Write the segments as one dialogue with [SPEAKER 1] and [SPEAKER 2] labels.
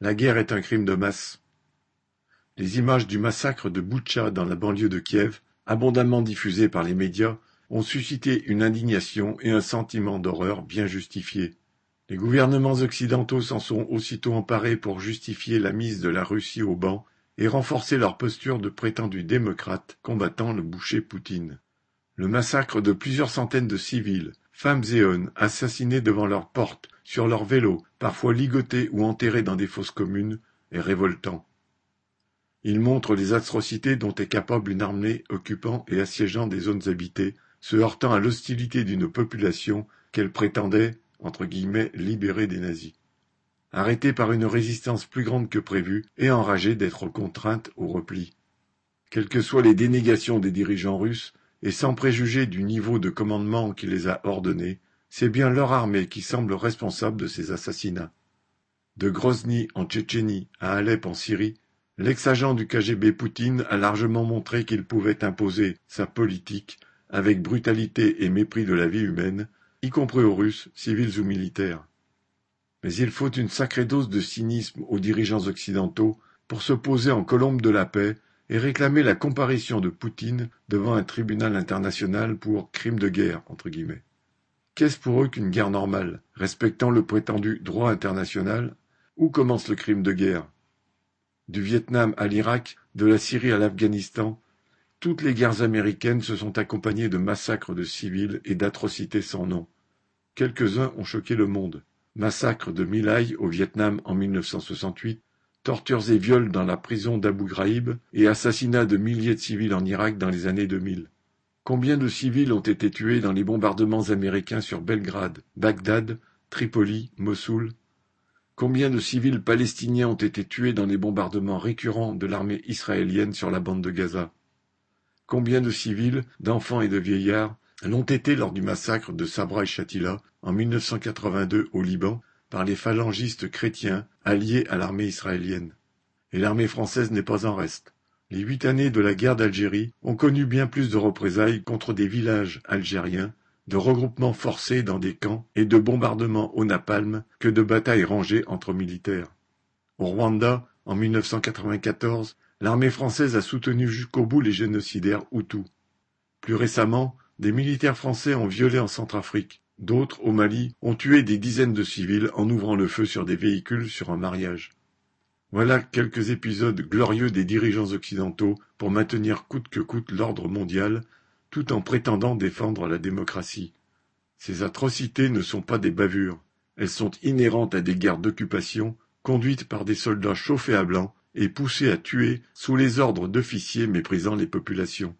[SPEAKER 1] La guerre est un crime de masse. Les images du massacre de Boutcha dans la banlieue de Kiev, abondamment diffusées par les médias, ont suscité une indignation et un sentiment d'horreur bien justifiés. Les gouvernements occidentaux s'en sont aussitôt emparés pour justifier la mise de la Russie au banc et renforcer leur posture de prétendus démocrates combattant le boucher Poutine. Le massacre de plusieurs centaines de civils, femmes et hommes assassinés devant leurs portes, sur leurs vélos, parfois ligotés ou enterrés dans des fosses communes, est révoltant. Il montre les atrocités dont est capable une armée occupant et assiégeant des zones habitées, se heurtant à l'hostilité d'une population qu'elle prétendait entre guillemets, libérer des nazis. Arrêtée par une résistance plus grande que prévu et enragée d'être contrainte au repli. Quelles que soient les dénégations des dirigeants russes, et sans préjuger du niveau de commandement qui les a ordonnés, c'est bien leur armée qui semble responsable de ces assassinats. De Grozny en Tchétchénie à Alep en Syrie, l'ex-agent du KGB Poutine a largement montré qu'il pouvait imposer sa politique avec brutalité et mépris de la vie humaine, y compris aux Russes, civils ou militaires. Mais il faut une sacrée dose de cynisme aux dirigeants occidentaux pour se poser en colombe de la paix et réclamer la comparution de Poutine devant un tribunal international pour crime de guerre. Qu'est-ce pour eux qu'une guerre normale, respectant le prétendu droit international? Où commence le crime de guerre? Du Vietnam à l'Irak, de la Syrie à l'Afghanistan, toutes les guerres américaines se sont accompagnées de massacres de civils et d'atrocités sans nom. Quelques-uns ont choqué le monde. Massacre de Milai au Vietnam en 1968, tortures et viols dans la prison d'Abu Ghraib et assassinats de milliers de civils en Irak dans les années 2000. Combien de civils ont été tués dans les bombardements américains sur Belgrade, Bagdad, Tripoli, Mossoul? Combien de civils palestiniens ont été tués dans les bombardements récurrents de l'armée israélienne sur la bande de Gaza? Combien de civils, d'enfants et de vieillards l'ont été lors du massacre de Sabra et Shatila en 1982 au Liban par les phalangistes chrétiens alliés à l'armée israélienne. Et l'armée française n'est pas en reste. Les huit années de la guerre d'Algérie ont connu bien plus de représailles contre des villages algériens, de regroupements forcés dans des camps et de bombardements au napalm que de batailles rangées entre militaires. Au Rwanda, en 1994, L'armée française a soutenu jusqu'au bout les génocidaires Hutus. Plus récemment, des militaires français ont violé en Centrafrique. D'autres, au Mali, ont tué des dizaines de civils en ouvrant le feu sur des véhicules sur un mariage. Voilà quelques épisodes glorieux des dirigeants occidentaux pour maintenir coûte que coûte l'ordre mondial, tout en prétendant défendre la démocratie. Ces atrocités ne sont pas des bavures, elles sont inhérentes à des guerres d'occupation conduites par des soldats chauffés à blanc et poussés à tuer sous les ordres d'officiers méprisant les populations.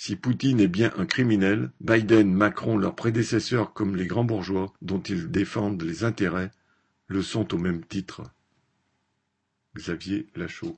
[SPEAKER 1] Si Poutine est bien un criminel, Biden, Macron, leurs prédécesseurs comme les grands bourgeois, dont ils défendent les intérêts, le sont au même titre. Xavier Lachaud